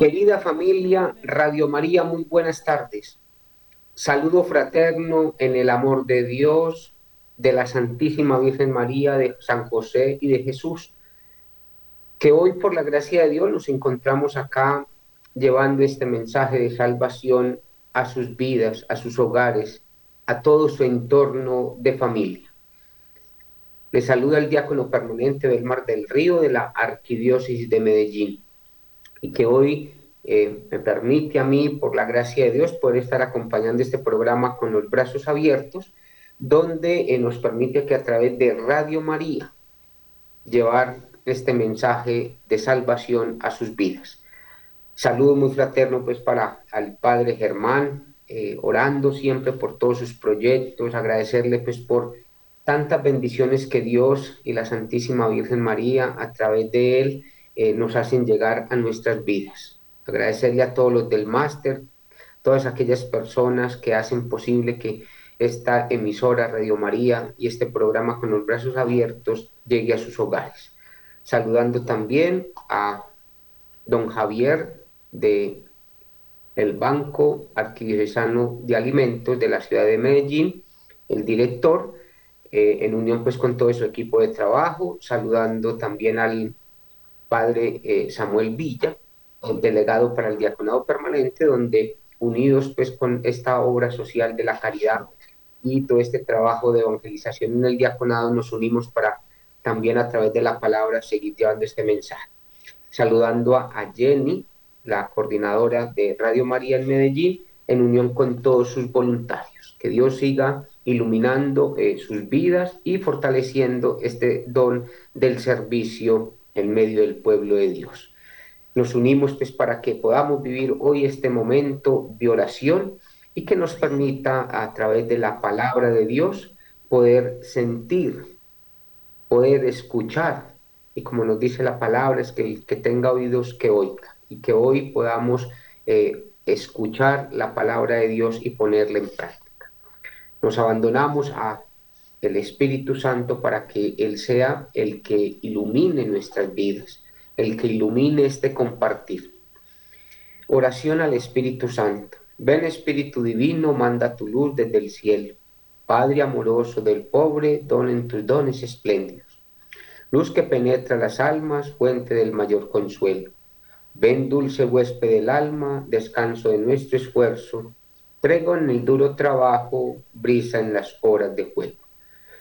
Querida familia Radio María, muy buenas tardes. Saludo fraterno en el amor de Dios, de la Santísima Virgen María, de San José y de Jesús. Que hoy por la gracia de Dios nos encontramos acá llevando este mensaje de salvación a sus vidas, a sus hogares, a todo su entorno de familia. Le saluda el diácono permanente del Mar del Río de la Arquidiócesis de Medellín y que hoy eh, me permite a mí, por la gracia de Dios, poder estar acompañando este programa con los brazos abiertos, donde eh, nos permite que a través de Radio María llevar este mensaje de salvación a sus vidas. Saludo muy fraterno pues para al padre Germán, eh, orando siempre por todos sus proyectos, agradecerle pues por tantas bendiciones que Dios y la Santísima Virgen María a través de él eh, nos hacen llegar a nuestras vidas. Agradecerle a todos los del máster, todas aquellas personas que hacen posible que esta emisora Radio María y este programa con los brazos abiertos llegue a sus hogares. Saludando también a don Javier de el Banco Arquidiocesano de Alimentos de la ciudad de Medellín, el director, eh, en unión pues con todo su equipo de trabajo, saludando también al padre eh, Samuel Villa, el delegado para el diaconado permanente, donde unidos pues con esta obra social de la caridad y todo este trabajo de evangelización en el diaconado, nos unimos para también a través de la palabra seguir llevando este mensaje. Saludando a Jenny, la coordinadora de Radio María en Medellín, en unión con todos sus voluntarios. Que Dios siga iluminando eh, sus vidas y fortaleciendo este don del servicio en medio del pueblo de Dios. Nos unimos pues para que podamos vivir hoy este momento de oración y que nos permita a través de la palabra de Dios poder sentir, poder escuchar y como nos dice la palabra es que el que tenga oídos que oiga y que hoy podamos eh, escuchar la palabra de Dios y ponerla en práctica. Nos abandonamos a el Espíritu Santo para que Él sea el que ilumine nuestras vidas, el que ilumine este compartir. Oración al Espíritu Santo. Ven Espíritu Divino, manda tu luz desde el cielo. Padre amoroso del pobre, donen tus dones espléndidos. Luz que penetra las almas, fuente del mayor consuelo. Ven dulce huésped del alma, descanso de nuestro esfuerzo, trego en el duro trabajo, brisa en las horas de juego.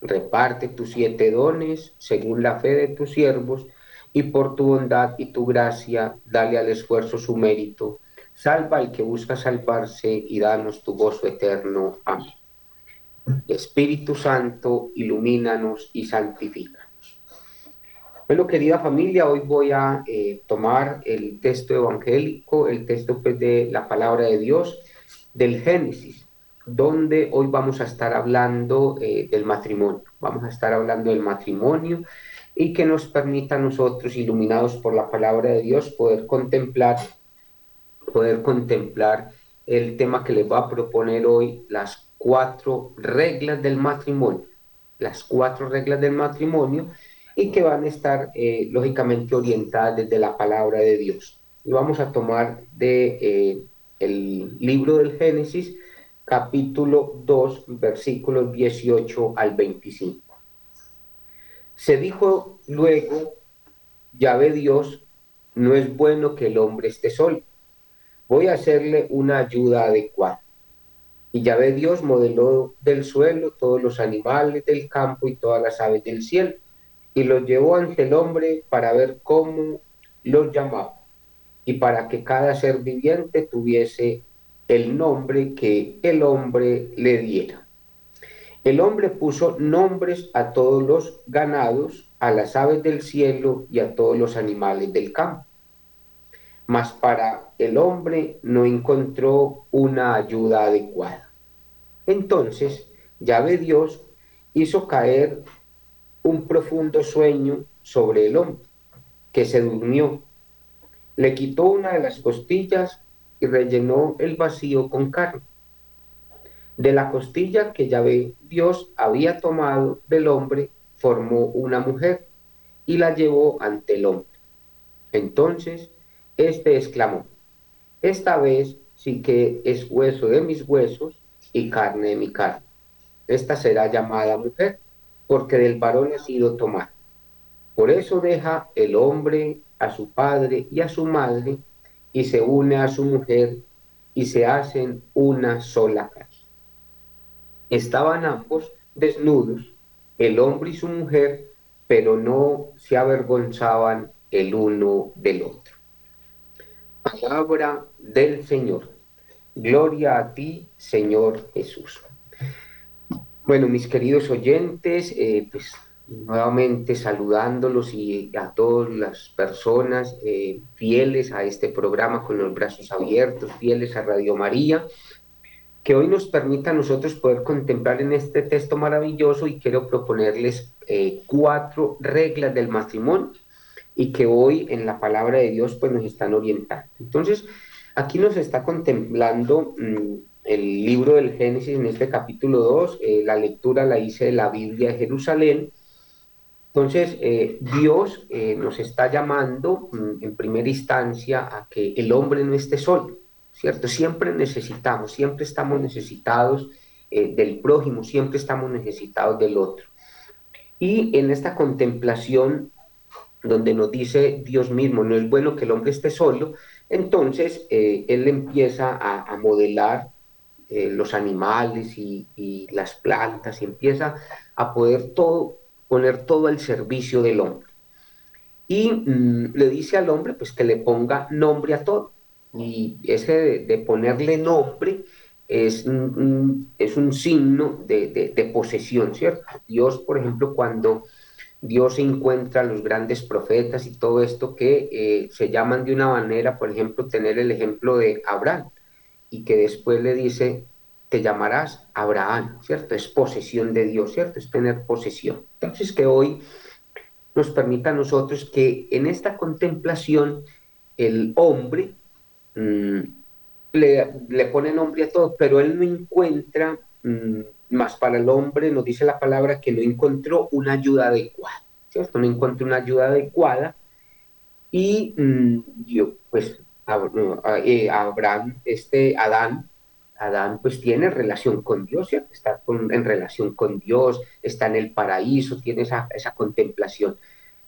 Reparte tus siete dones según la fe de tus siervos, y por tu bondad y tu gracia, dale al esfuerzo su mérito. Salva al que busca salvarse y danos tu gozo eterno. Amén. Espíritu Santo, ilumínanos y santifica. Bueno, querida familia, hoy voy a eh, tomar el texto evangélico, el texto pues, de la palabra de Dios, del Génesis, donde hoy vamos a estar hablando eh, del matrimonio. Vamos a estar hablando del matrimonio y que nos permita nosotros, iluminados por la palabra de Dios, poder contemplar, poder contemplar el tema que les va a proponer hoy, las cuatro reglas del matrimonio. Las cuatro reglas del matrimonio y que van a estar eh, lógicamente orientadas desde la palabra de Dios. Y vamos a tomar de eh, el libro del Génesis, capítulo 2, versículos 18 al 25. Se dijo luego, ya ve Dios, no es bueno que el hombre esté solo. Voy a hacerle una ayuda adecuada. Y ya ve Dios modeló del suelo todos los animales del campo y todas las aves del cielo y los llevó ante el hombre para ver cómo los llamaba y para que cada ser viviente tuviese el nombre que el hombre le diera. El hombre puso nombres a todos los ganados a las aves del cielo y a todos los animales del campo. Mas para el hombre no encontró una ayuda adecuada. Entonces, ve Dios hizo caer un profundo sueño sobre el hombre, que se durmió. Le quitó una de las costillas y rellenó el vacío con carne. De la costilla que ve Dios había tomado del hombre, formó una mujer y la llevó ante el hombre. Entonces, éste exclamó, esta vez sí que es hueso de mis huesos y carne de mi carne. Esta será llamada mujer, porque del varón ha sido tomada. Por eso deja el hombre a su padre y a su madre, y se une a su mujer, y se hacen una sola carne. Estaban ambos desnudos, el hombre y su mujer, pero no se avergonzaban el uno del otro. Palabra del Señor. Gloria a ti, Señor Jesús. Bueno, mis queridos oyentes, eh, pues nuevamente saludándolos y a todas las personas eh, fieles a este programa con los brazos abiertos, fieles a Radio María que hoy nos permita a nosotros poder contemplar en este texto maravilloso y quiero proponerles eh, cuatro reglas del matrimonio y que hoy en la palabra de Dios pues nos están orientando. Entonces, aquí nos está contemplando mm, el libro del Génesis en este capítulo 2, eh, la lectura la hice de la Biblia de Jerusalén. Entonces, eh, Dios nos está llamando mm, en primera instancia a que el hombre no esté solo ¿cierto? Siempre necesitamos, siempre estamos necesitados eh, del prójimo, siempre estamos necesitados del otro. Y en esta contemplación, donde nos dice Dios mismo, no es bueno que el hombre esté solo, entonces eh, él empieza a, modelar eh, los animales y, las plantas y empieza a poder todo, poner todo al servicio del hombre. Y mm, le dice al hombre pues que le ponga nombre a todo y ese de, ponerle nombre es un, es un signo de, posesión, ¿cierto? Dios, por ejemplo, cuando Dios encuentra a los grandes profetas y todo esto que eh, se llaman de una manera, por ejemplo, tener el ejemplo de Abraham y que después le dice, te llamarás Abraham, ¿cierto? Es posesión de Dios, ¿cierto? Es tener posesión. Entonces que hoy nos permita a nosotros que en esta contemplación el hombre Mm, le, pone nombre a todo, pero él no encuentra, mm, más para el hombre nos dice la palabra que no encontró una ayuda adecuada, ¿cierto? No encontró una ayuda adecuada y mm, yo, pues, eh, Abraham, este Adán, Adán pues tiene relación con Dios, ¿cierto? Está en relación con Dios, está en el paraíso, tiene esa, esa contemplación.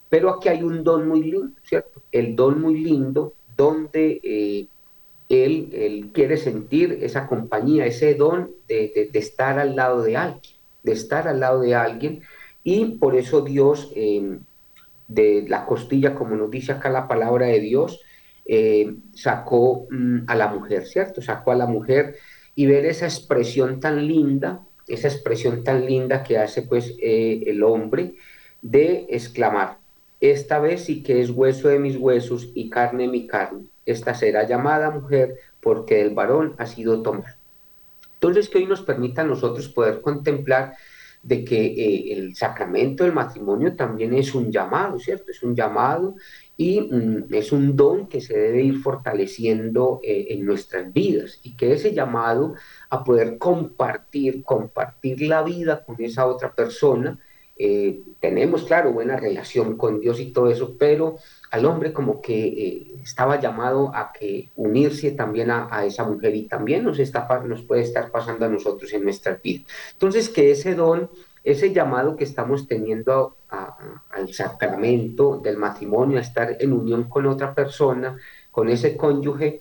Pero aquí hay un don muy lindo, ¿cierto? El don muy lindo donde eh, él, quiere sentir esa compañía, ese don de, estar al lado de alguien, de estar al lado de alguien. Y por eso Dios, de la costilla, como nos dice acá la palabra de Dios, em, sacó mm, a la mujer, ¿cierto? Sacó a la mujer y ver esa expresión tan linda, esa expresión tan linda que hace pues eh, el hombre de exclamar, esta vez sí que es hueso de mis huesos y carne de mi carne esta será llamada mujer porque el varón ha sido tomado. Entonces, que hoy nos permita nosotros poder contemplar de que eh, el sacramento del matrimonio también es un llamado, ¿cierto? Es un llamado y mm, es un don que se debe ir fortaleciendo eh, en nuestras vidas y que ese llamado a poder compartir, compartir la vida con esa otra persona, eh, tenemos, claro, buena relación con Dios y todo eso, pero al hombre como que eh, estaba llamado a que unirse también a, esa mujer y también nos, está, nos puede estar pasando a nosotros en nuestra vida. Entonces, que ese don, ese llamado que estamos teniendo al sacramento del matrimonio, a estar en unión con otra persona, con ese cónyuge,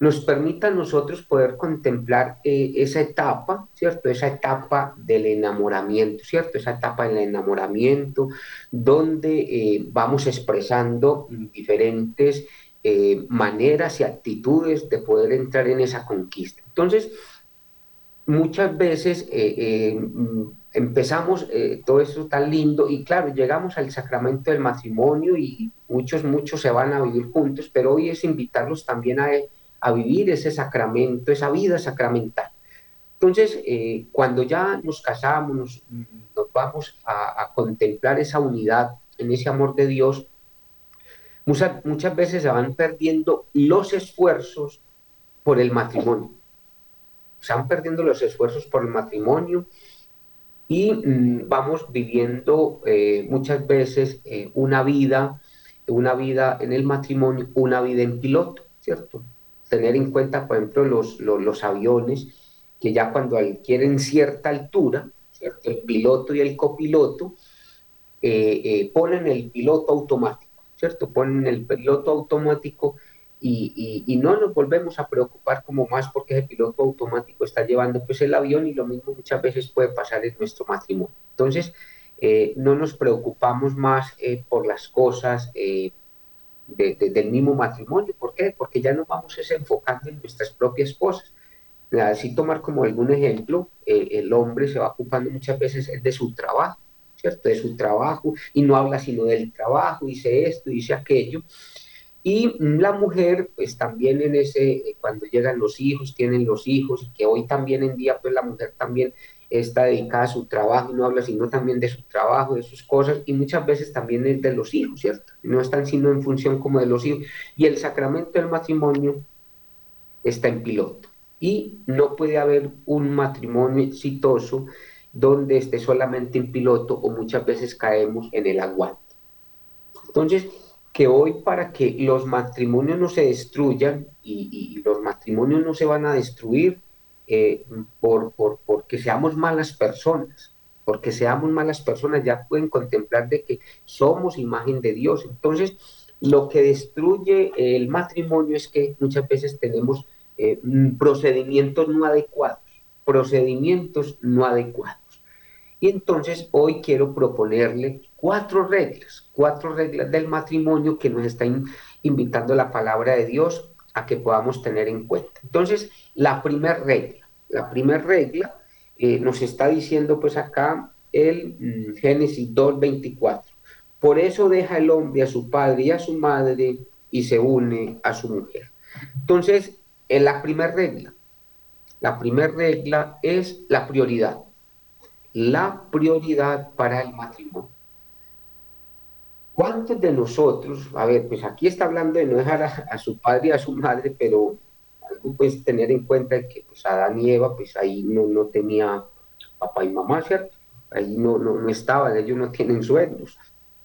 nos permita a nosotros poder contemplar eh, esa etapa, ¿cierto? Esa etapa del enamoramiento, ¿cierto? Esa etapa del enamoramiento donde eh, vamos expresando diferentes eh, maneras y actitudes de poder entrar en esa conquista. Entonces, muchas veces empezamos todo eso tan lindo y claro, llegamos al sacramento del matrimonio y muchos, muchos se van a vivir juntos, pero hoy es invitarlos también a, a vivir ese sacramento, esa vida sacramental. Entonces, eh, cuando ya nos casamos, nos, vamos a, contemplar esa unidad en ese amor de Dios, muchas, muchas veces se van perdiendo los esfuerzos por el matrimonio. Se van perdiendo los esfuerzos por el matrimonio y mm, vamos viviendo eh, muchas veces eh, una vida, una vida en el matrimonio, una vida en piloto, ¿cierto? Tener en cuenta, por ejemplo, los, los, aviones que ya cuando adquieren cierta altura, ¿cierto? el piloto y el copiloto, eh, ponen el piloto automático, ¿cierto? Ponen el piloto automático y, no nos volvemos a preocupar como más porque ese piloto automático está llevando pues el avión y lo mismo muchas veces puede pasar en nuestro matrimonio. Entonces, eh, no nos preocupamos más eh, por las cosas eh, del mismo matrimonio. ¿Por qué? Porque ya nos vamos enfocando en nuestras propias cosas. Así tomar como algún ejemplo, el hombre se va ocupando muchas veces de su trabajo, ¿cierto? De su trabajo y no habla sino del trabajo, dice esto, dice aquello. Y la mujer, pues también en ese, eh, cuando llegan los hijos, tienen los hijos, y que hoy también en día, pues la mujer también está dedicada a su trabajo y no habla sino también de su trabajo, de sus cosas, y muchas veces también es de los hijos, ¿cierto? No están sino en función como de los hijos. Y el sacramento del matrimonio está en piloto. Y no puede haber un matrimonio exitoso donde esté solamente en piloto o muchas veces caemos en el aguante. Entonces, que hoy para que los matrimonios no se destruyan y, los matrimonios no se van a destruir eh, por, por, porque seamos malas personas, porque seamos malas personas, ya pueden contemplar de que somos imagen de Dios. Entonces, lo que destruye el matrimonio es que muchas veces tenemos eh, procedimientos no adecuados, procedimientos no adecuados. Y entonces hoy quiero proponerle cuatro reglas, cuatro reglas del matrimonio que nos está invitando la palabra de Dios a que podamos tener en cuenta. Entonces, la primera regla, la primera regla eh, nos está diciendo pues acá el mm, Génesis 2.24. Por eso deja el hombre a su padre y a su madre y se une a su mujer. Entonces, en la primera regla, la primera regla es la prioridad la prioridad para el matrimonio. ¿Cuántos de nosotros, a ver, pues aquí está hablando de no dejar a, su padre y a su madre, pero pues tener en cuenta que pues Adán y Eva, pues ahí no, no tenía papá y mamá, ¿cierto? Ahí no, no, no estaban, ellos no tienen sueños.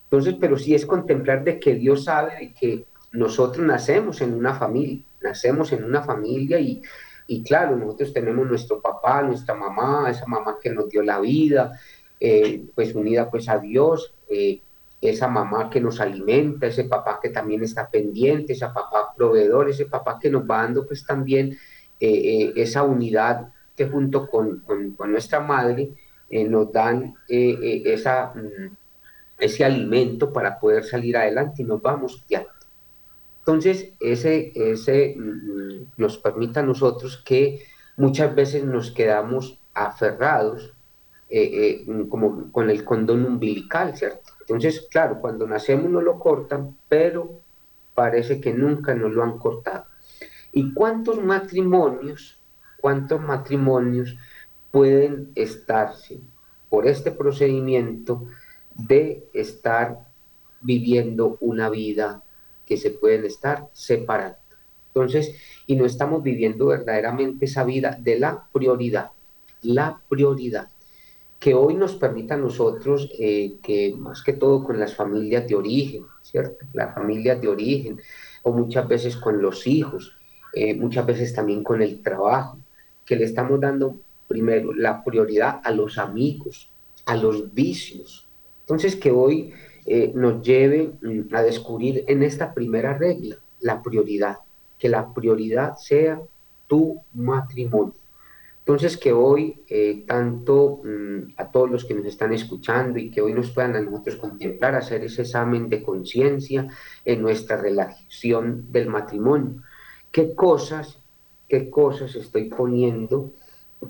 Entonces, pero sí es contemplar de que Dios sabe de que nosotros nacemos en una familia, nacemos en una familia y, y claro, nosotros tenemos nuestro papá, nuestra mamá, esa mamá que nos dio la vida, eh, pues unida pues a Dios, eh, esa mamá que nos alimenta, ese papá que también está pendiente, ese papá proveedor, ese papá que nos va dando pues también eh, esa unidad que junto con, con, nuestra madre nos dan esa, mm, ese alimento para poder salir adelante y nos vamos ya entonces, ese, ese mm, nos permite a nosotros que muchas veces nos quedamos aferrados eh, eh, como con el condón umbilical, ¿cierto? Entonces, claro, cuando nacemos no lo cortan, pero parece que nunca nos lo han cortado. ¿Y cuántos matrimonios, cuántos matrimonios pueden estarse por este procedimiento de estar viviendo una vida que se pueden estar separando. Entonces, y no estamos viviendo verdaderamente esa vida de la prioridad, la prioridad, que hoy nos permita a nosotros eh, que más que todo con las familias de origen, ¿cierto? Las familias de origen, o muchas veces con los hijos, eh, muchas veces también con el trabajo, que le estamos dando primero la prioridad a los amigos, a los vicios. Entonces, que hoy eh, nos lleve mm, a descubrir en esta primera regla la prioridad, que la prioridad sea tu matrimonio. Entonces, que hoy, eh, tanto mm, a todos los que nos están escuchando y que hoy nos puedan a nosotros contemplar, hacer ese examen de conciencia en nuestra relación del matrimonio. ¿Qué cosas, qué cosas estoy poniendo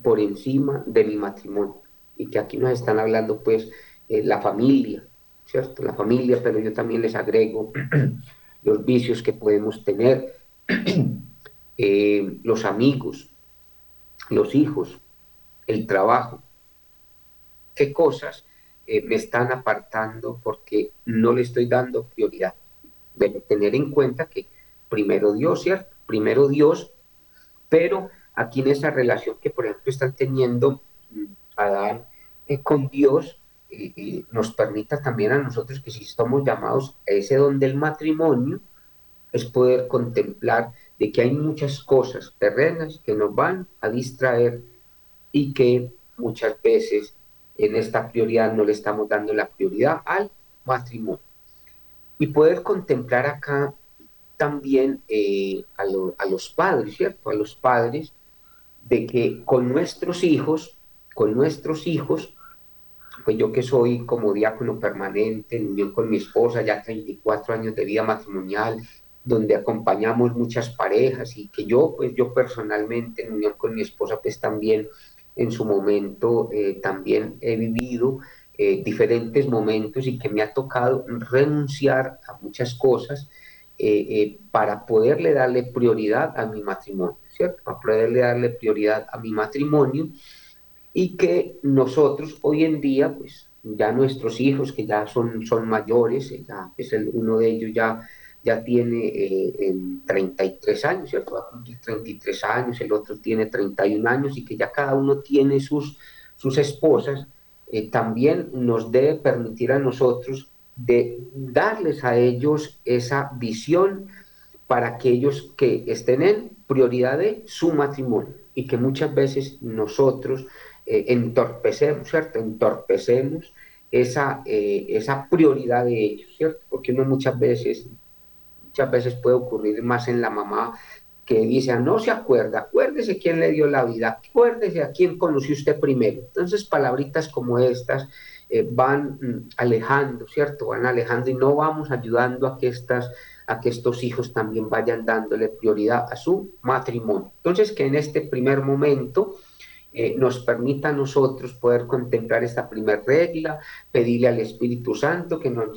por encima de mi matrimonio? y que aquí nos están hablando pues eh, la familia, ¿cierto? La familia, pero yo también les agrego los vicios que podemos tener, eh, los amigos, los hijos, el trabajo. ¿Qué cosas eh, me están apartando porque no le estoy dando prioridad? Debe tener en cuenta que primero Dios, ¿cierto? Primero Dios, pero aquí en esa relación que, por ejemplo, están teniendo mm, Adán eh, con Dios, eh, nos permita también a nosotros que si estamos llamados a ese don del matrimonio, es poder contemplar de que hay muchas cosas terrenas que nos van a distraer y que muchas veces en esta prioridad no le estamos dando la prioridad al matrimonio. Y poder contemplar acá también eh, a, a, los padres, ¿cierto? A los padres, de que con nuestros hijos, con nuestros hijos, pues yo que soy como diácono permanente, en unión con mi esposa, ya 34 años de vida matrimonial, donde acompañamos muchas parejas y que yo, pues yo personalmente en unión con mi esposa, pues también en su momento eh, también he vivido eh, diferentes momentos y que me ha tocado renunciar a muchas cosas eh, para poderle darle prioridad a mi matrimonio, ¿cierto? Para poderle darle prioridad a mi matrimonio y que nosotros hoy en día, pues ya nuestros hijos que ya son, son mayores, ya es el, uno de ellos ya, ya tiene eh, 33 años, ¿cierto? Va a cumplir 33 años, el otro tiene 31 años y que ya cada uno tiene sus, sus esposas, eh, también nos debe permitir a nosotros de darles a ellos esa visión para aquellos que estén en prioridad de su matrimonio y que muchas veces nosotros eh, entorpecemos, ¿cierto? Entorpecemos esa, eh, esa prioridad de ellos, ¿cierto? Porque uno muchas veces, muchas veces puede ocurrir más en la mamá que dice, ah, no se acuerda, acuérdese quién le dio la vida, acuérdese a quién conoció usted primero. Entonces, palabritas como estas eh, van mm, alejando, ¿cierto? Van alejando y no vamos ayudando a que estas a que estos hijos también vayan dándole prioridad a su matrimonio. Entonces, que en este primer momento eh, nos permita a nosotros poder contemplar esta primera regla, pedirle al Espíritu Santo que nos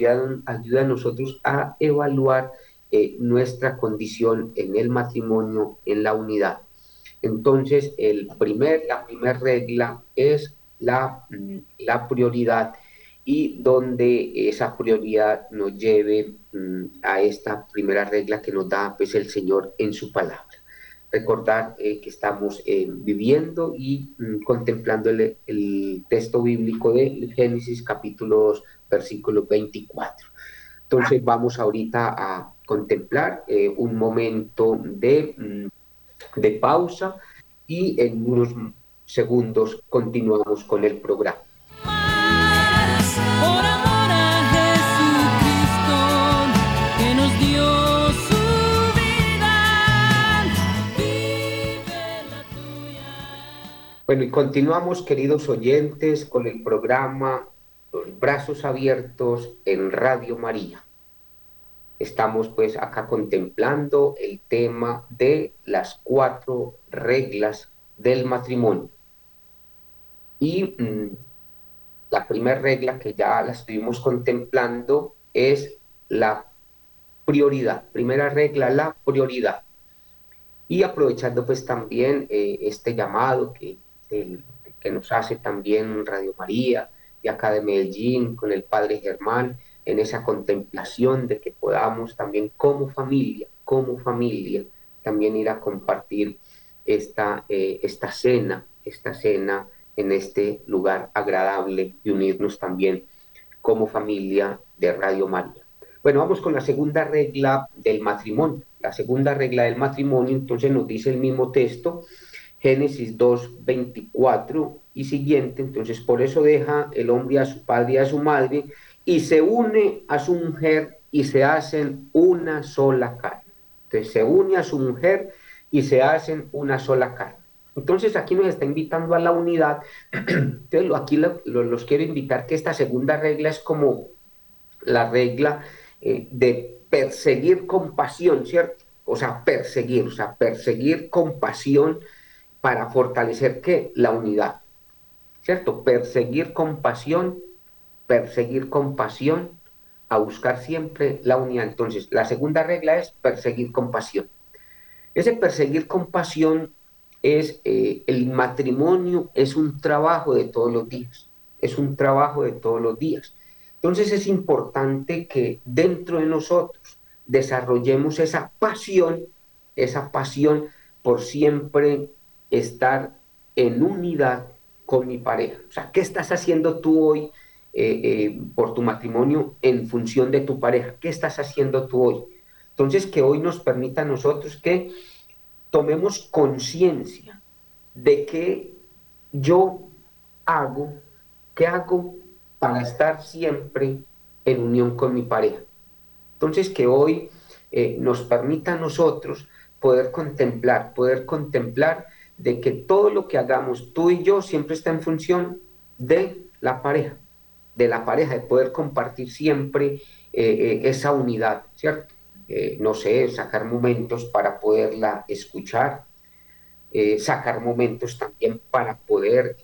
ayude a nosotros a evaluar eh, nuestra condición en el matrimonio, en la unidad. Entonces, el primer, la primera regla es la, mm, la prioridad y donde esa prioridad nos lleve mm, a esta primera regla que nos da pues, el Señor en su palabra recordar eh, que estamos eh, viviendo y mm, contemplando el, texto bíblico de Génesis capítulo 2, versículo 24. Entonces vamos ahorita a contemplar eh, un momento de, mm, de pausa y en unos segundos continuamos con el programa. Bueno, y continuamos, queridos oyentes, con el programa Los Brazos Abiertos en Radio María. Estamos pues acá contemplando el tema de las cuatro reglas del matrimonio. Y mm, la primera regla que ya la estuvimos contemplando es la prioridad. Primera regla, la prioridad. Y aprovechando pues también eh, este llamado que que nos hace también Radio María y acá de Medellín con el Padre Germán, en esa contemplación de que podamos también como familia, como familia, también ir a compartir esta, eh, esta cena, esta cena en este lugar agradable y unirnos también como familia de Radio María. Bueno, vamos con la segunda regla del matrimonio. La segunda regla del matrimonio, entonces nos dice el mismo texto, Génesis 2, 24 y siguiente. Entonces, por eso deja el hombre a su padre y a su madre y se une a su mujer y se hacen una sola carne. Entonces, se une a su mujer y se hacen una sola carne. Entonces, aquí nos está invitando a la unidad. Entonces, aquí los quiero invitar que esta segunda regla es como la regla eh, de perseguir con pasión, ¿cierto? O sea, perseguir, o sea, perseguir con pasión para fortalecer qué? La unidad. ¿cierto? Perseguir con pasión, perseguir con pasión, a buscar siempre la unidad. Entonces, la segunda regla es perseguir con pasión. Ese perseguir con pasión es eh, el matrimonio, es un trabajo de todos los días, es un trabajo de todos los días. Entonces es importante que dentro de nosotros desarrollemos esa pasión, esa pasión por siempre estar en unidad con mi pareja. O sea, ¿qué estás haciendo tú hoy eh, eh, por tu matrimonio en función de tu pareja? ¿Qué estás haciendo tú hoy? Entonces, que hoy nos permita a nosotros que tomemos conciencia de que yo hago, qué hago para estar siempre en unión con mi pareja. Entonces, que hoy eh, nos permita a nosotros poder contemplar, poder contemplar de que todo lo que hagamos tú y yo siempre está en función de la pareja, de la pareja, de poder compartir siempre eh, eh, esa unidad, ¿cierto? no sé, sacar momentos para poderla escuchar, sacar momentos también para poder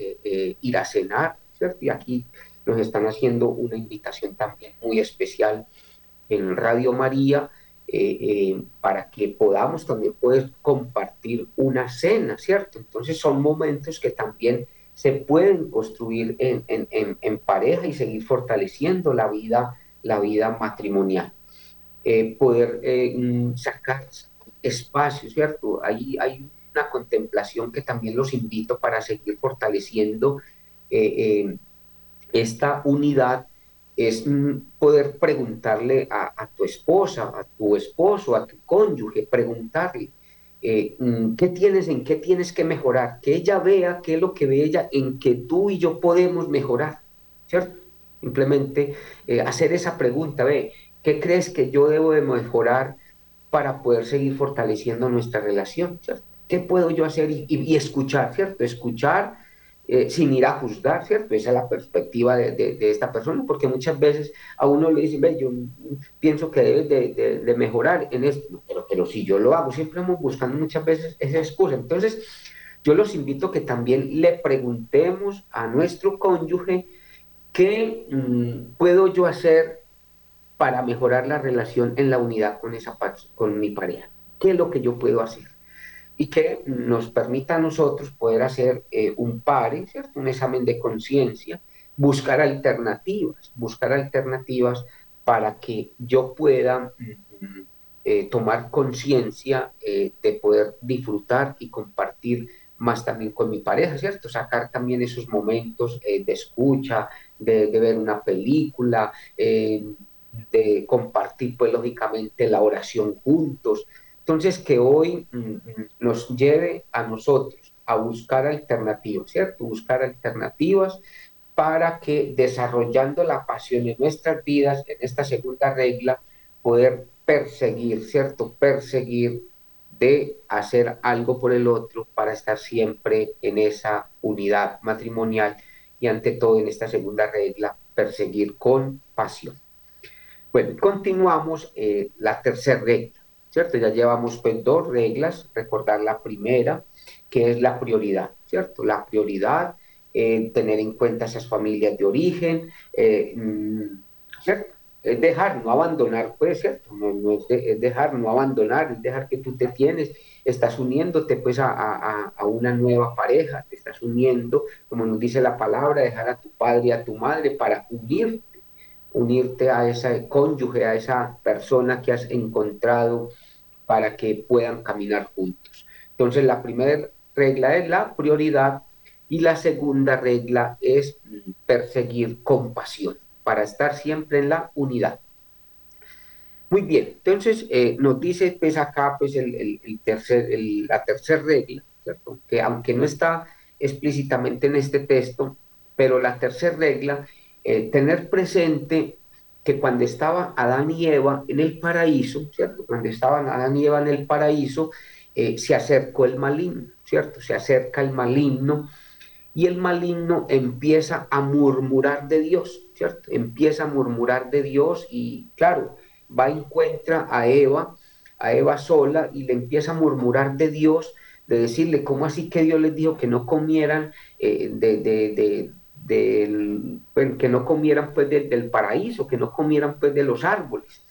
ir a cenar, ¿cierto? Y aquí nos están haciendo una invitación también muy especial en Radio María eh, eh, para que podamos también poder compartir una cena, ¿cierto? Entonces son momentos que también se pueden construir en, en, pareja y seguir fortaleciendo la vida, la vida matrimonial. Eh, poder sacar espacio, ¿cierto? Ahí hay una contemplación que también los invito para seguir fortaleciendo esta unidad es poder preguntarle a, tu esposa, a tu esposo, a tu cónyuge, preguntarle eh, mm, qué tienes, en qué tienes que mejorar, que ella vea qué es lo que ve ella, en que tú y yo podemos mejorar, ¿cierto? Simplemente eh, hacer esa pregunta, ve, ¿qué crees que yo debo de mejorar para poder seguir fortaleciendo nuestra relación? ¿cierto? ¿Qué puedo yo hacer y escuchar, ¿cierto? Escuchar eh, sin ir a juzgar, ¿cierto? Esa es la perspectiva de, esta persona, porque muchas veces a uno le dicen, ve, yo pienso que debes de, mejorar en esto, pero, pero si yo lo hago, siempre vamos buscando muchas veces esa excusa. Entonces, yo los invito a que también le preguntemos a nuestro cónyuge qué mm, puedo yo hacer para mejorar la relación en la unidad con, esa, con mi pareja. ¿Qué es lo que yo puedo hacer? Y que nos permita a nosotros poder hacer eh, un pare, un examen de conciencia, buscar alternativas, buscar alternativas para que yo pueda mm, eh, tomar conciencia eh, de poder disfrutar y compartir más también con mi pareja, ¿cierto? Sacar también esos momentos de escucha, de, de, ver una película, de compartir pues lógicamente la oración juntos, entonces, que hoy mm, mm, nos lleve a nosotros a buscar alternativas, ¿cierto? Buscar alternativas para que desarrollando la pasión en nuestras vidas, en esta segunda regla, poder perseguir, ¿cierto? Perseguir de hacer algo por el otro para estar siempre en esa unidad matrimonial y ante todo en esta segunda regla, perseguir con pasión. Bueno, continuamos eh, la tercera regla. ¿Cierto? Ya llevamos pues dos reglas, recordar la primera, que es la prioridad, ¿cierto? La prioridad, eh, tener en cuenta esas familias de origen, eh, mm, ¿cierto? Es dejar, no abandonar, pues, ¿cierto? Es, dejar, no abandonar, es dejar que tú te tienes, estás uniéndote pues a, a, una nueva pareja, te estás uniendo, como nos dice la palabra, dejar a tu padre y a tu madre para unirte, unirte a ese cónyuge, a esa persona que has encontrado para que puedan caminar juntos. Entonces, la primera regla es la prioridad y la segunda regla es perseguir compasión para estar siempre en la unidad. Muy bien, entonces eh, nos dice pues acá pues el, tercer, la tercera regla, que aunque no está explícitamente en este texto, pero la tercera regla, eh, tener presente que cuando estaban Adán y Eva en el paraíso, ¿cierto? Cuando estaban Adán y Eva en el paraíso, eh, se acercó el maligno, ¿cierto? Se acerca el maligno y el maligno empieza a murmurar de Dios, ¿cierto? Empieza a murmurar de Dios y, claro, va a encuentra a Eva, a Eva sola y le empieza a murmurar de Dios de decirle, ¿cómo así que Dios les dijo que no comieran eh, de, del, que no comieran pues del paraíso, que no comieran pues de los árboles?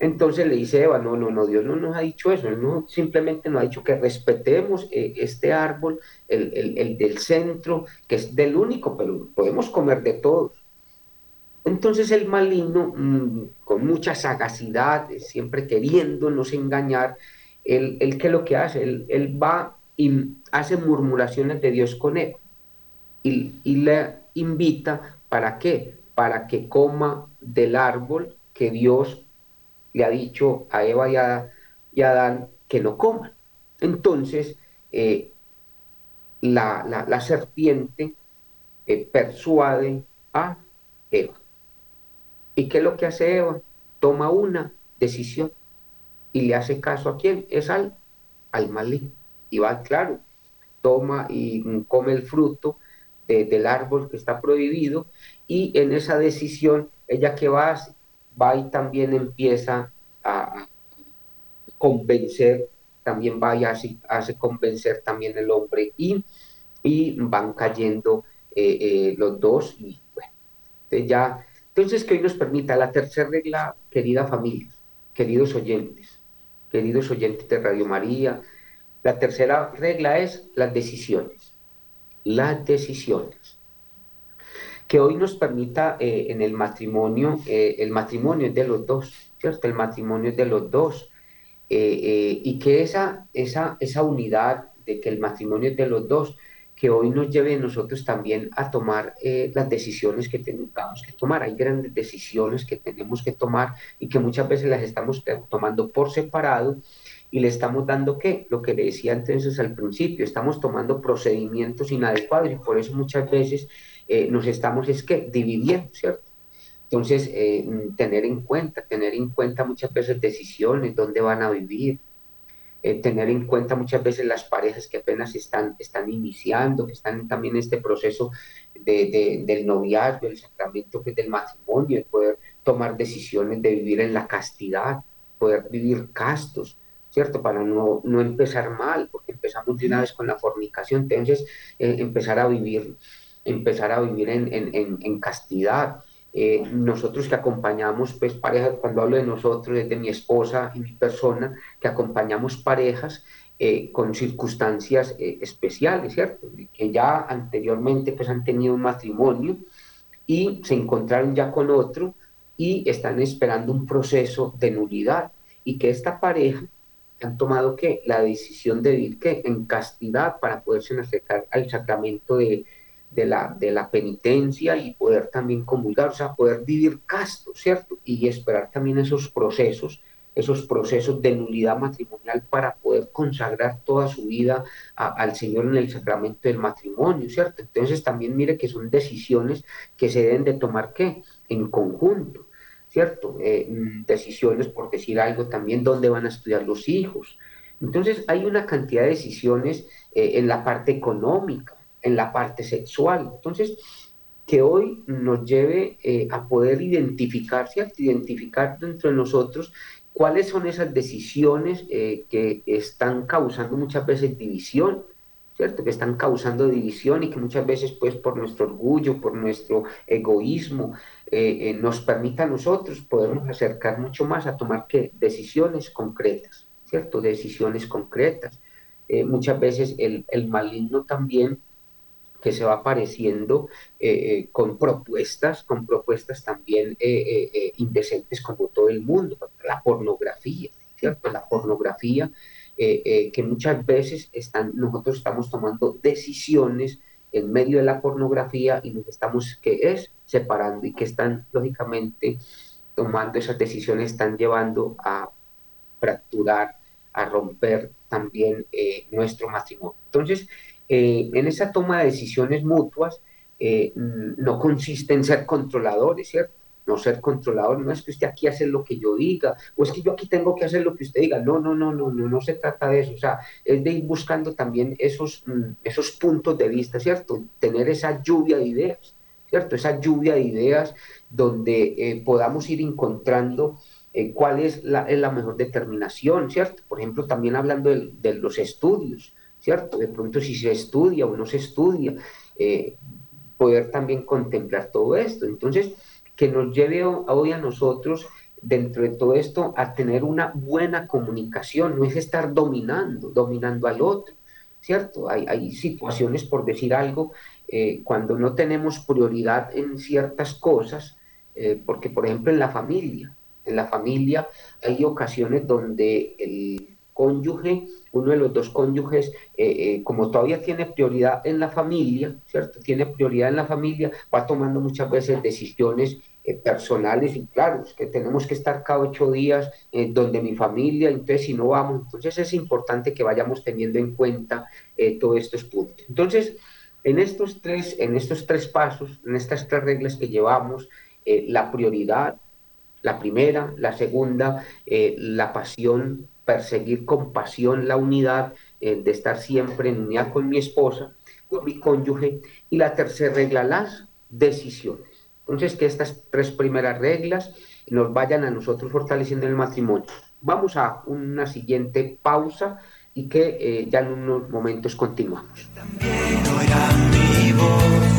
Entonces le dice Eva, no, no, no, Dios no nos ha dicho eso, Él no, simplemente nos ha dicho que respetemos eh, este árbol, el, del centro, que es del único, pero podemos comer de todos. Entonces el maligno, mm, con mucha sagacidad, siempre queriéndonos engañar, él, él ¿qué es lo que hace? Él, va y hace murmuraciones de Dios con él y, y le invita, ¿para qué? Para que coma del árbol que Dios le ha dicho a Eva y a, Adán que no coman. Entonces, eh, la, serpiente eh, persuade a Eva. ¿Y qué es lo que hace Eva? Toma una decisión y le hace caso a quién? Es al, al. Y va, claro, toma y come el fruto del árbol que está prohibido y en esa decisión, ella que va, va y también empieza a, convencer, también va y hace, convencer también el hombre y, y van cayendo eh, eh, los dos y bueno, ya, entonces que hoy nos permita la tercera regla, querida familia, queridos oyentes, queridos oyentes de Radio María, la tercera regla es las decisiones, las decisiones que hoy nos permita eh, en el matrimonio, eh, el matrimonio es de los dos, ¿cierto? El matrimonio es de los dos. Eh, y que esa, esa, esa unidad de que el matrimonio es de los dos, que hoy nos lleve a nosotros también a tomar las decisiones que tenemos que tomar. Hay grandes decisiones que tenemos que tomar y que muchas veces las estamos tomando por separado y le estamos dando qué? Lo que le decía entonces al principio, estamos tomando procedimientos inadecuados y por eso muchas veces eh, nos estamos es que dividiendo, ¿cierto? Entonces, eh, tener en cuenta, tener en cuenta muchas veces decisiones, dónde van a vivir, eh, tener en cuenta muchas veces las parejas que apenas están, están iniciando, que están también en este proceso de, del noviazgo, el sacramento pues, del matrimonio, de poder tomar decisiones de vivir en la castidad, poder vivir castos, ¿cierto? Para no, no empezar mal, porque empezamos de una vez con la fornicación, entonces empezar a vivir empezar a vivir en, castidad. Eh, nosotros que acompañamos, pues parejas, cuando hablo de nosotros, es de mi esposa y mi persona, que acompañamos parejas eh, con circunstancias eh, especiales, ¿cierto? Que ya anteriormente pues han tenido un matrimonio y se encontraron ya con otro y están esperando un proceso de nulidad y que esta pareja han tomado que la decisión de vivir que en castidad para poderse acercar al sacramento de, de la, de la penitencia y poder también comulgar, o sea, poder vivir casto, ¿cierto? Y esperar también esos procesos, esos procesos de nulidad matrimonial para poder consagrar toda su vida al Señor en el sacramento del matrimonio, ¿cierto? Entonces también mire que son decisiones que se deben de tomar, ¿qué? En conjunto, ¿cierto? Eh, decisiones, por decir algo, también dónde van a estudiar los hijos. Entonces hay una cantidad de decisiones eh, en la parte económica, en la parte sexual. Entonces, que hoy nos lleve eh, a poder identificar, ¿cierto? Identificar dentro de nosotros cuáles son esas decisiones que están causando muchas veces división, ¿cierto? Que están causando división y que muchas veces, pues, por nuestro orgullo, por nuestro egoísmo, eh, nos permita a nosotros podernos acercar mucho más a tomar ¿qué? decisiones concretas, ¿cierto? Decisiones concretas. muchas veces el, el maligno también que se va apareciendo eh, eh, con propuestas, con propuestas también eh, indecentes como todo el mundo, la pornografía, ¿cierto? La pornografía que muchas veces están, nosotros estamos tomando decisiones en medio de la pornografía y nos estamos, ¿qué es? Separando y que están, lógicamente, tomando esas decisiones, están llevando a fracturar, a romper también nuestro matrimonio. Entonces, eh, en esa toma de decisiones mutuas eh, no consiste en ser controladores, ¿cierto? No ser controlador, no es que usted aquí hace lo que yo diga, o es que yo aquí tengo que hacer lo que usted diga. No, no, no, no, no, no se trata de eso. O sea, es de ir buscando también esos, mm, esos puntos de vista, ¿cierto? Tener esa lluvia de ideas, ¿cierto? Esa lluvia de ideas donde eh, podamos ir encontrando cuál es la, es la, mejor determinación, ¿cierto? Por ejemplo, también hablando de, de los estudios ¿cierto? De pronto si se estudia o no se estudia, eh, poder también contemplar todo esto. Entonces, que nos lleve hoy a nosotros dentro de todo esto a tener una buena comunicación, no es estar dominando, dominando al otro, ¿cierto? Hay, hay situaciones, por decir algo, eh, cuando no tenemos prioridad en ciertas cosas, eh, porque por ejemplo en la familia, en la familia hay ocasiones donde el cónyuge, uno de los dos cónyuges, eh, como todavía tiene prioridad en la familia, ¿cierto? Tiene prioridad en la familia, va tomando muchas veces decisiones personales y claro, que tenemos que estar cada ocho días donde mi familia, entonces si no vamos, entonces es importante que vayamos teniendo en cuenta todos estos puntos. Entonces, en estos tres, en estos tres pasos, en estas tres reglas que llevamos, eh, la prioridad, la primera, la segunda, eh, la pasión, perseguir con pasión la unidad, eh, de estar siempre en unidad con mi esposa, con mi cónyuge, y la tercera regla, las decisiones. Entonces, que estas tres primeras reglas nos vayan a nosotros fortaleciendo el matrimonio. Vamos a una siguiente pausa y que eh, ya en unos momentos continuamos. También oirán mi voz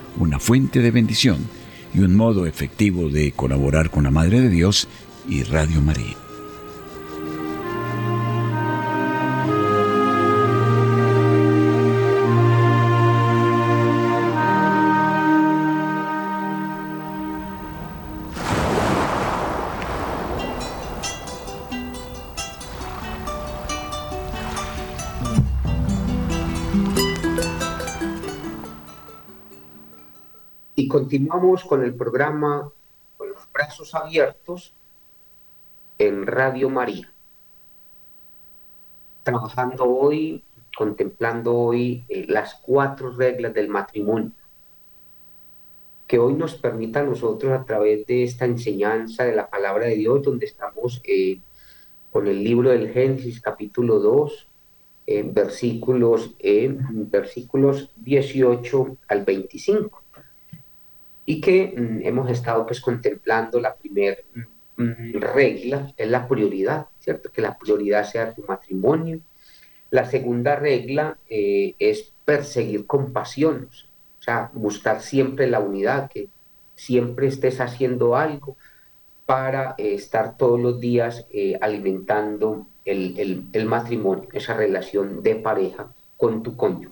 una fuente de bendición y un modo efectivo de colaborar con la Madre de Dios y Radio María. Continuamos con el programa con los brazos abiertos en Radio María. Trabajando hoy, contemplando hoy eh, las cuatro reglas del matrimonio, que hoy nos permita a nosotros a través de esta enseñanza de la palabra de Dios, donde estamos eh, con el libro del Génesis capítulo 2, en versículos, en versículos 18 al 25 y que mm, hemos estado pues contemplando la primera Mm, regla es la prioridad, ¿cierto? Que la prioridad sea tu matrimonio. La segunda regla eh, es perseguir con pasión, o sea, buscar siempre la unidad, que siempre estés haciendo algo para eh, estar todos los días eh, alimentando el, el, matrimonio, esa relación de pareja con tu cónyuge.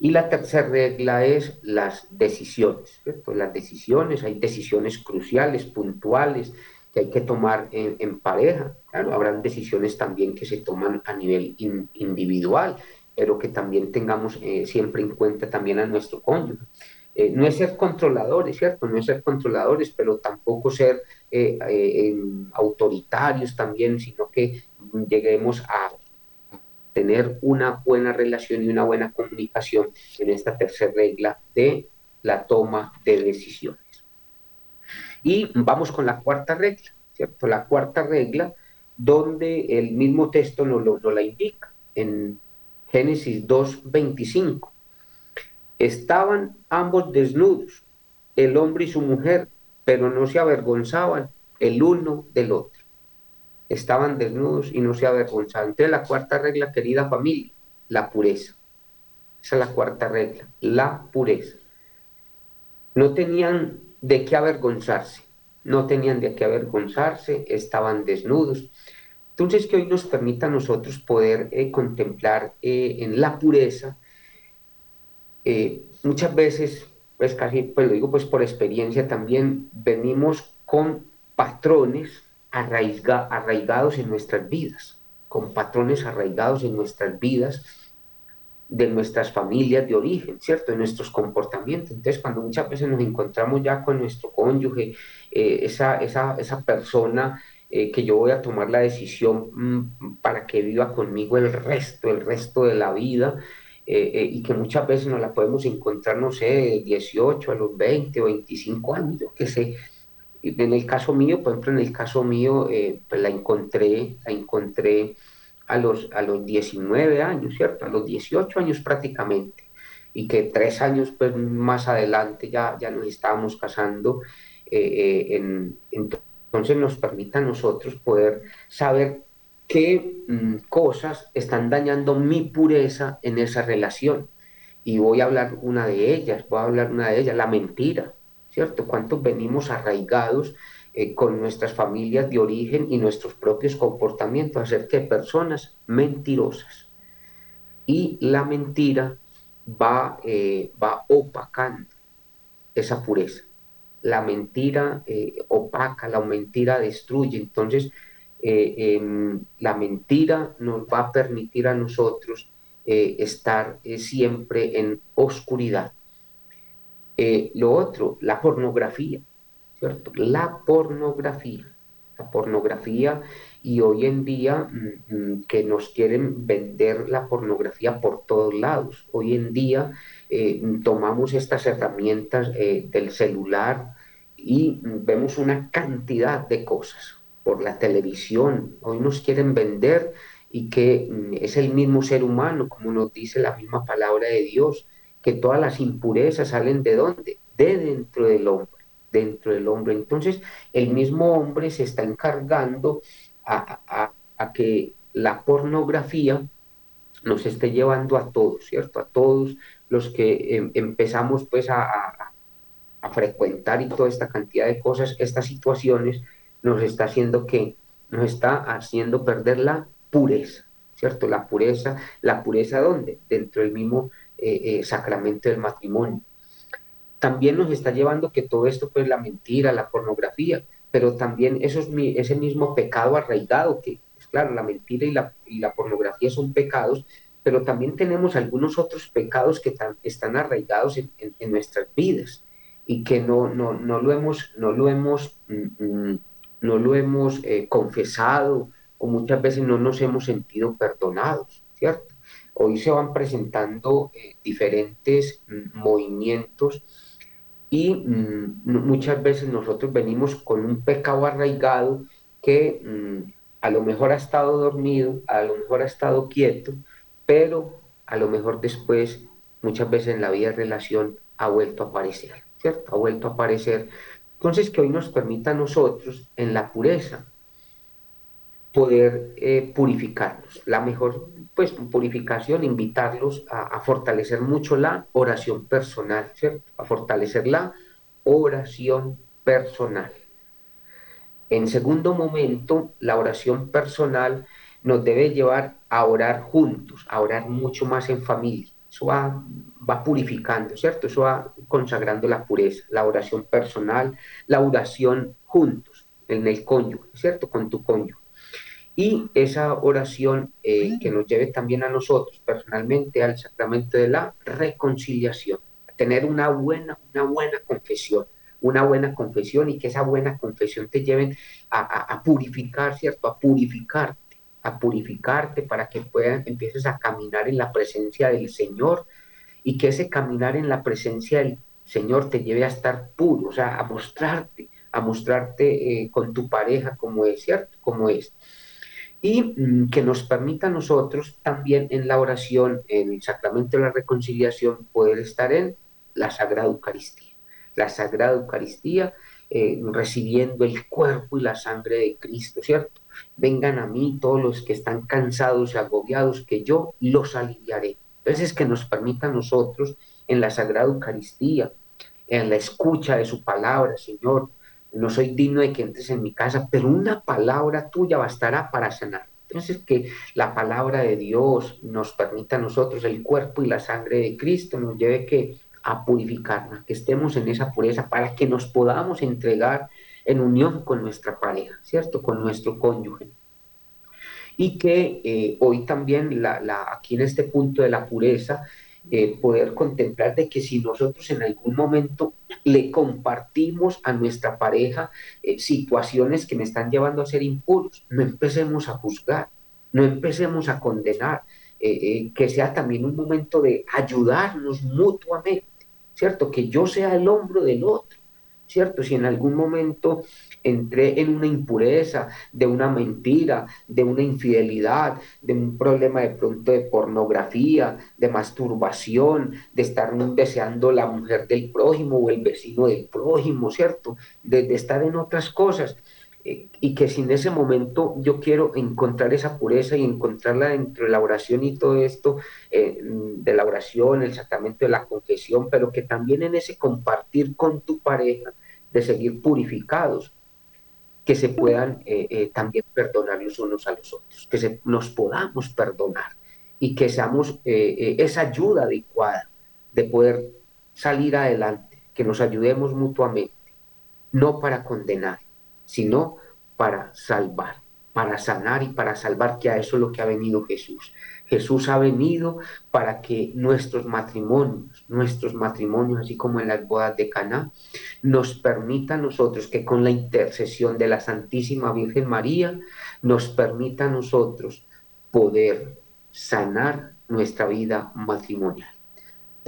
Y la tercera regla es las decisiones, ¿cierto? Las decisiones, hay decisiones cruciales, puntuales, que hay que tomar en, pareja. Claro, habrán decisiones también que se toman a nivel individual, pero que también tengamos eh, siempre en cuenta también a nuestro cónyuge. Eh, no es ser controladores, ¿cierto? No es ser controladores, pero tampoco ser eh, autoritarios también, sino que lleguemos a tener una buena relación y una buena comunicación en esta tercera regla de la toma de decisiones. Y vamos con la cuarta regla, ¿cierto? La cuarta regla, donde el mismo texto nos, lo, la indica en Génesis 2.25. Estaban ambos desnudos, el hombre y su mujer, pero no se avergonzaban el uno del otro. Estaban desnudos y no se avergonzaban. Entonces la cuarta regla, querida familia, la pureza. Esa es la cuarta regla, la pureza. No tenían de qué avergonzarse. No tenían de qué avergonzarse, estaban desnudos. Entonces, que hoy nos permita a nosotros poder eh, contemplar eh, en la pureza, eh, muchas veces, pues casi, pues lo digo pues por experiencia también, venimos con patrones arraigados en nuestras vidas, con patrones arraigados en nuestras vidas, de nuestras familias de origen, ¿cierto? De nuestros comportamientos. Entonces, cuando muchas veces nos encontramos ya con nuestro cónyuge, eh, esa, esa, esa, persona eh, que yo voy a tomar la decisión mm, para que viva conmigo el resto, el resto de la vida, eh, y que muchas veces nos la podemos encontrar, no sé, 18 a los 20 o 25 años, yo sé. En el caso mío, por ejemplo, en el caso mío, pues la encontré, la encontré a los, a los 19 años, ¿cierto? A los 18 años prácticamente. Y que tres años pues, más adelante ya, ya nos estábamos casando. Eh, eh, en, entonces nos permite a nosotros poder saber qué mm, cosas están dañando mi pureza en esa relación. Y voy a hablar una de ellas, voy a hablar una de ellas, la mentira, ¿cierto? ¿Cuántos venimos arraigados eh, con nuestras familias de origen y nuestros propios comportamientos acerca de personas mentirosas. Y la mentira va, eh, va opacando esa pureza. La mentira eh, opaca, la mentira destruye. Entonces, em, la mentira nos va a permitir a nosotros estar siempre en oscuridad. Lo otro, la pornografía. La pornografía, la pornografía y hoy en día mm, mm, que nos quieren vender la pornografía por todos lados. Hoy en día eh, tomamos estas herramientas eh, del celular y mm, vemos una cantidad de cosas por la televisión. Hoy nos quieren vender y que es el mismo ser humano, como nos dice la misma palabra de Dios, que todas las impurezas salen de dónde? De dentro del hombre dentro del hombre. Entonces, el mismo hombre se está encargando a, que la pornografía nos esté llevando a todos, ¿cierto? A todos los que em, empezamos pues a, a, frecuentar y toda esta cantidad de cosas, estas situaciones, nos está haciendo que, nos está haciendo perder la pureza, ¿cierto? La pureza, ¿la pureza dónde? Dentro del mismo eh, eh, sacramento del matrimonio también nos está llevando que todo esto, pues la mentira, la pornografía, pero también eso es ese mismo pecado arraigado, que es pues, claro, la mentira y la, y la pornografía son pecados, pero también tenemos algunos otros pecados que están arraigados en, en, nuestras vidas y que no, no, no lo hemos, no lo hemos, mm, mm, no lo hemos eh, confesado o muchas veces no nos hemos sentido perdonados, ¿cierto? Hoy se van presentando eh, diferentes mm, movimientos y mm, muchas veces nosotros venimos con un pecado arraigado que mm, a lo mejor ha estado dormido, a lo mejor ha estado quieto, pero a lo mejor después, muchas veces en la vida de relación, ha vuelto a aparecer, ¿cierto? Ha vuelto a aparecer. Entonces, que hoy nos permita a nosotros, en la pureza, poder eh, purificarnos. La mejor pues, purificación, invitarlos a, fortalecer mucho la oración personal, ¿cierto? A fortalecer la oración personal. En segundo momento, la oración personal nos debe llevar a orar juntos, a orar mucho más en familia. Eso va, va purificando, ¿cierto? Eso va consagrando la pureza, la oración personal, la oración juntos, en el cónyuge, ¿cierto? Con tu cónyuge y esa oración eh, que nos lleve también a nosotros personalmente al sacramento de la reconciliación, tener una buena, una buena confesión, una buena confesión y que esa buena confesión te lleven a, purificar, ¿cierto? A purificarte, a purificarte para que puedas, empieces a caminar en la presencia del Señor y que ese caminar en la presencia del Señor te lleve a estar puro, o sea, a mostrarte, a mostrarte eh, con tu pareja como es, ¿cierto? Como es y mm, que nos permita a nosotros también en la oración, en el sacramento de la reconciliación, poder estar en la Sagrada Eucaristía. La Sagrada Eucaristía, eh, recibiendo el cuerpo y la sangre de Cristo, ¿cierto? Vengan a mí todos los que están cansados y agobiados, que yo los aliviaré. Entonces, que nos permita a nosotros en la Sagrada Eucaristía, en la escucha de su palabra, Señor, no soy digno de que entres en mi casa, pero una palabra tuya bastará para sanar. Entonces, que la palabra de Dios nos permita a nosotros, el cuerpo y la sangre de Cristo, nos lleve que a purificarnos, que estemos en esa pureza para que nos podamos entregar en unión con nuestra pareja, ¿cierto? Con nuestro cónyuge. y que eh, hoy también la, aquí en este punto de la pureza, eh, poder contemplar de que si nosotros en algún momento le compartimos a nuestra pareja eh, situaciones que me están llevando a ser impuros, no empecemos a juzgar, no empecemos a condenar, que sea también un momento de ayudarnos mutuamente, ¿cierto? Que yo sea el hombro del otro, ¿cierto? Si en algún momento entré en una impureza, de una mentira, de una infidelidad, de un problema de pronto de pornografía, de masturbación, de estar deseando la mujer del prójimo o el vecino del prójimo, ¿cierto? De, estar en otras cosas. Y que sin ese momento yo quiero encontrar esa pureza y encontrarla dentro de la oración y todo esto, eh, de la oración, el sacramento de la confesión, pero que también en ese compartir con tu pareja, de seguir purificados, que se puedan eh, eh, también perdonar los unos a los otros, que nos podamos perdonar y que seamos esa ayuda adecuada de poder salir adelante, que nos ayudemos mutuamente, no para condenar, sino para salvar, para sanar y para salvar, que a eso es lo que ha venido Jesús. Jesús ha venido para que nuestros matrimonios, nuestros matrimonios, así como en las bodas de Caná, nos permita a nosotros que con la intercesión de la Santísima Virgen María, nos permita a nosotros poder sanar nuestra vida matrimonial.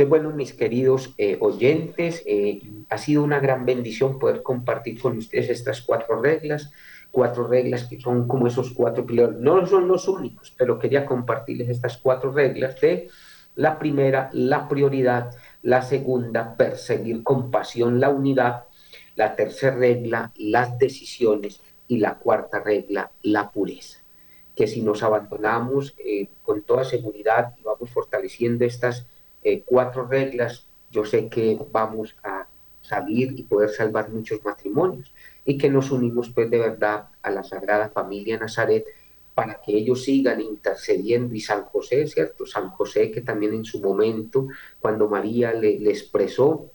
Bueno, mis queridos eh, oyentes, eh, ha sido una gran bendición poder compartir con ustedes estas cuatro reglas cuatro reglas que son como esos cuatro pilares. No son los únicos, pero quería compartirles estas cuatro reglas de la primera, la prioridad, la segunda, perseguir con pasión la unidad, la tercera regla, las decisiones y la cuarta regla, la pureza. Que si nos abandonamos eh, con toda seguridad y vamos fortaleciendo estas eh, cuatro reglas, yo sé que vamos a salir y poder salvar muchos matrimonios y que nos unimos pues de verdad a la Sagrada Familia Nazaret para que ellos sigan intercediendo y San José, ¿cierto? San José que también en su momento, cuando María le, expresó,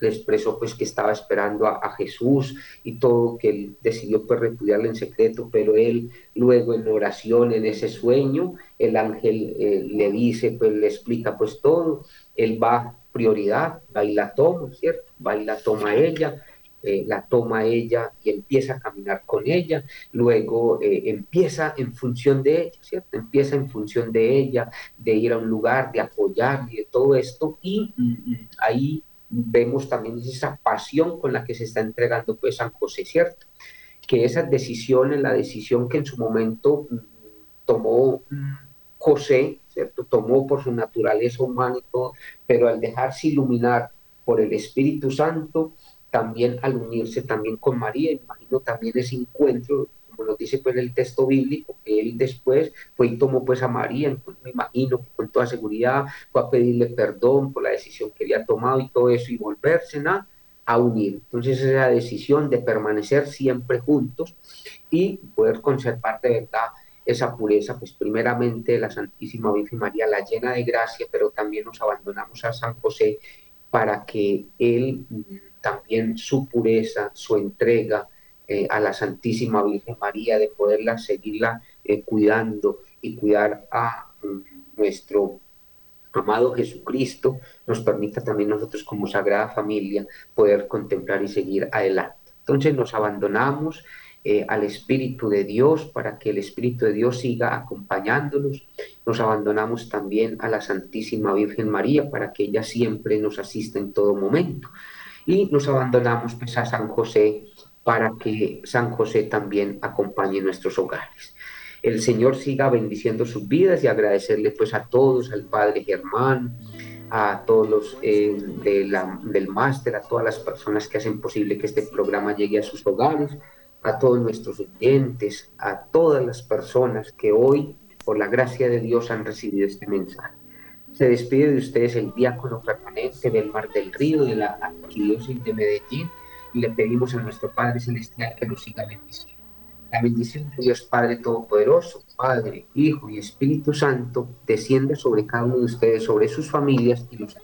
le expresó pues que estaba esperando a, Jesús y todo, que él decidió pues repudiarle en secreto, pero él luego en oración, en ese sueño, el ángel eh, le dice, pues le explica pues todo, él va prioridad, va y toma, ¿cierto? Va y la toma ella, eh, la toma ella y empieza a caminar con ella, luego eh, empieza en función de ella, ¿cierto? Empieza en función de ella, de ir a un lugar, de apoyar y de todo esto, y mm, mm, ahí vemos también esa pasión con la que se está entregando pues San José, ¿cierto? Que esas decisiones, la decisión que en su momento mm, tomó José, ¿cierto? Tomó por su naturaleza humana y todo, pero al dejarse iluminar por el Espíritu Santo, también al unirse también con María, imagino también ese encuentro, como lo dice pues el texto bíblico, que él después fue y tomó pues a María, pues, me imagino que con toda seguridad fue a pedirle perdón por la decisión que había tomado y todo eso y volverse a, a unir. Entonces esa decisión de permanecer siempre juntos y poder conservar de verdad esa pureza, pues primeramente la Santísima Virgen María la llena de gracia, pero también nos abandonamos a San José para que Él también su pureza, su entrega eh, a la Santísima Virgen María, de poderla seguirla eh, cuidando y cuidar a mm, nuestro amado Jesucristo, nos permita también nosotros como Sagrada Familia poder contemplar y seguir adelante. Entonces nos abandonamos eh, al Espíritu de Dios para que el Espíritu de Dios siga acompañándonos. Nos abandonamos también a la Santísima Virgen María para que ella siempre nos asista en todo momento y nos abandonamos pues, a San José para que San José también acompañe nuestros hogares. El Señor siga bendiciendo sus vidas y agradecerle pues a todos, al Padre Germán, a todos los eh, del máster, a todas las personas que hacen posible que este programa llegue a sus hogares, a todos nuestros oyentes, a todas las personas que hoy, por la gracia de Dios, han recibido este mensaje. Se despide de ustedes el diácono permanente del Mar del Río, de la Arquidiócesis de Medellín, y le pedimos a nuestro Padre Celestial que nos siga bendiciendo. La bendición de Dios Padre Todopoderoso, Padre, Hijo y Espíritu Santo, desciende sobre cada uno de ustedes, sobre sus familias y los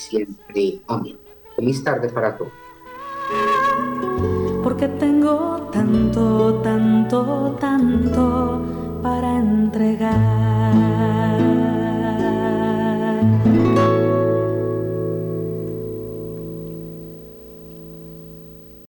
siempre. Amén. Feliz tarde para todos. Porque tengo tanto, tanto, tanto para entregar.